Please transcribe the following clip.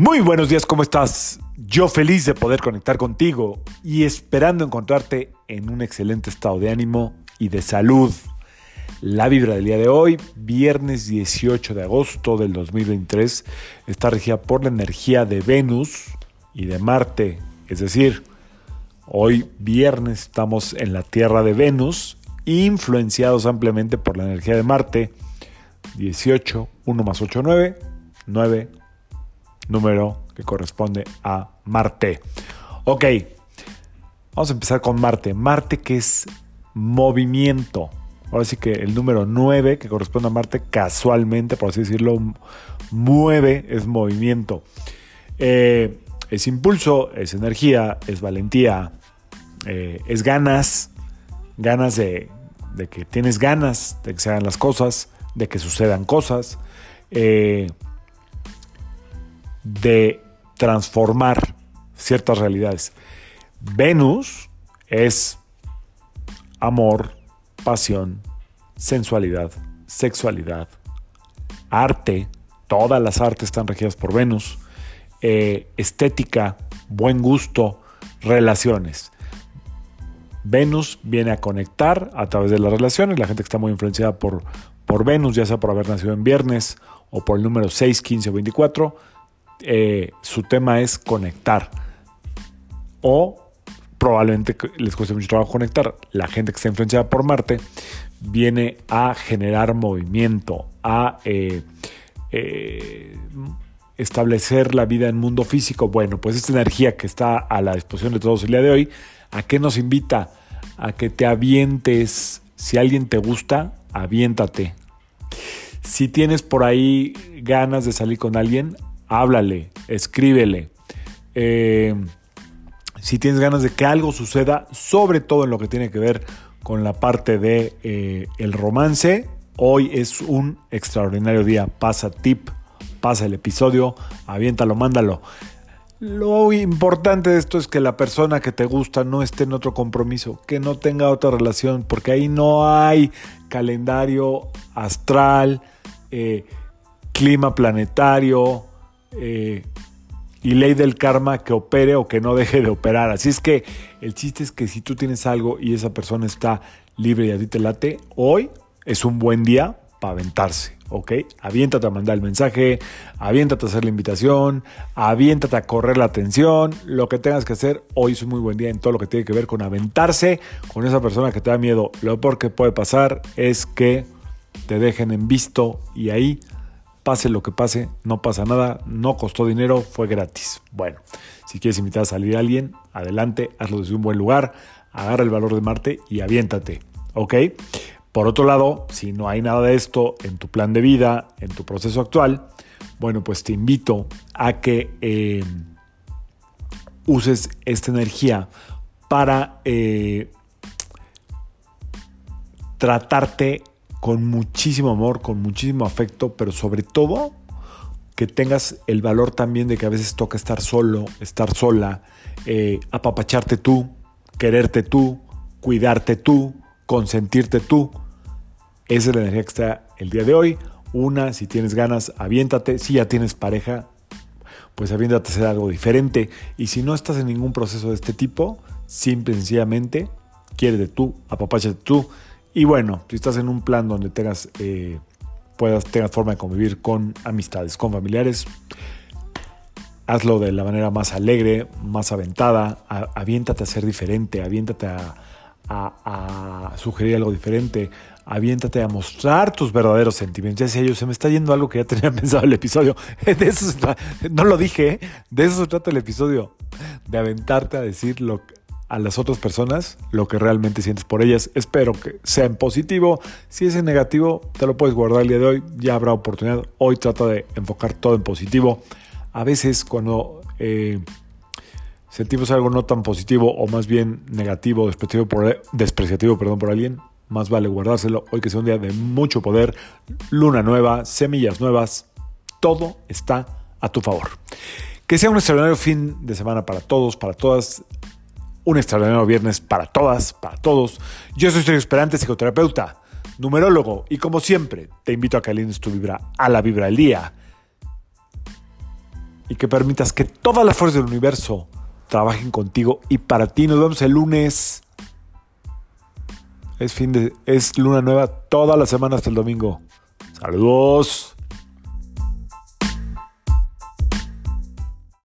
Muy buenos días, ¿cómo estás? Yo feliz de poder conectar contigo y esperando encontrarte en un excelente estado de ánimo y de salud. La vibra del día de hoy, viernes 18 de agosto del 2023, está regida por la energía de Venus y de Marte. Es decir, hoy viernes estamos en la Tierra de Venus, influenciados ampliamente por la energía de Marte. 18, 1 más 8, 9, 9, número que corresponde a Marte. Ok, vamos a empezar con Marte. Marte que es movimiento. Ahora sí que el número 9 que corresponde a Marte casualmente, por así decirlo, mueve, es movimiento. Eh, es impulso, es energía, es valentía, eh, es ganas, ganas de, que tienes ganas de que se hagan las cosas, de que sucedan cosas. Eh, de transformar ciertas realidades. Venus es amor, pasión, sensualidad, sexualidad, arte, todas las artes están regidas por Venus, eh, estética, buen gusto, relaciones. Venus viene a conectar a través de las relaciones, la gente que está muy influenciada por, por Venus, ya sea por haber nacido en viernes o por el número 6, 15 o 24, eh, su tema es conectar. O probablemente les cueste mucho trabajo conectar. La gente que está influenciada por Marte viene a generar movimiento, a eh, eh, establecer la vida en mundo físico. Bueno, pues esta energía que está a la disposición de todos el día de hoy, ¿a qué nos invita? A que te avientes. Si alguien te gusta, aviéntate. Si tienes por ahí ganas de salir con alguien, háblale, escríbele. Eh, si tienes ganas de que algo suceda, sobre todo en lo que tiene que ver con la parte de eh, el romance, hoy es un extraordinario día. Pasa tip, pasa el episodio, aviéntalo, mándalo. Lo importante de esto es que la persona que te gusta no esté en otro compromiso, que no tenga otra relación, porque ahí no hay calendario astral, eh, clima planetario, eh, y ley del karma que opere o que no deje de operar. Así es que el chiste es que si tú tienes algo y esa persona está libre y a ti te late, hoy es un buen día para aventarse, ¿ok? Aviéntate a mandar el mensaje, aviéntate a hacer la invitación, aviéntate a correr la atención, lo que tengas que hacer, hoy es un muy buen día en todo lo que tiene que ver con aventarse con esa persona que te da miedo. Lo peor que puede pasar es que te dejen en visto y ahí pase lo que pase, no pasa nada, no costó dinero, fue gratis. Bueno, si quieres invitar a salir a alguien, adelante, hazlo desde un buen lugar, agarra el valor de Marte y aviéntate, ¿ok? Por otro lado, si no hay nada de esto en tu plan de vida, en tu proceso actual, bueno, pues te invito a que eh, uses esta energía para eh, tratarte con muchísimo amor, con muchísimo afecto, pero sobre todo que tengas el valor también de que a veces toca estar solo, estar sola, eh, apapacharte tú, quererte tú, cuidarte tú, consentirte tú. Esa es la energía que está el día de hoy. Una, si tienes ganas, aviéntate. Si ya tienes pareja, pues aviéntate a hacer algo diferente. Y si no estás en ningún proceso de este tipo, simple y sencillamente, quiérete tú, apapáchate tú y bueno, si estás en un plan donde tengas, eh, puedas, tengas forma de convivir con amistades, con familiares, hazlo de la manera más alegre, más aventada, aviéntate a ser diferente, aviéntate a, sugerir algo diferente, aviéntate a mostrar tus verdaderos sentimientos. Ya decía yo, se me está yendo algo que ya tenía pensado el episodio. De eso no lo dije, ¿eh? de eso se trata el episodio, de aventarte a decir lo, a las otras personas lo que realmente sientes por ellas. Espero que sea en positivo. Si es en negativo, te lo puedes guardar el día de hoy. Ya habrá oportunidad. Hoy trata de enfocar todo en positivo. A veces cuando eh, sentimos algo no tan positivo o más bien negativo, despreciativo por, despreciativo, perdón, por alguien, más vale guardárselo. Hoy que sea un día de mucho poder, luna nueva, semillas nuevas, todo está a tu favor. Que sea un extraordinario fin de semana para todos, para todas un extraordinario viernes para todas, para todos. Yo soy Sergio Esperante, psicoterapeuta, numerólogo, y como siempre, te invito a que alines tu vibra a la vibra del día. y que permitas que todas las fuerzas del universo trabajen contigo y para ti. Nos vemos el lunes. Es fin de es luna nueva toda la semana hasta el domingo. Saludos.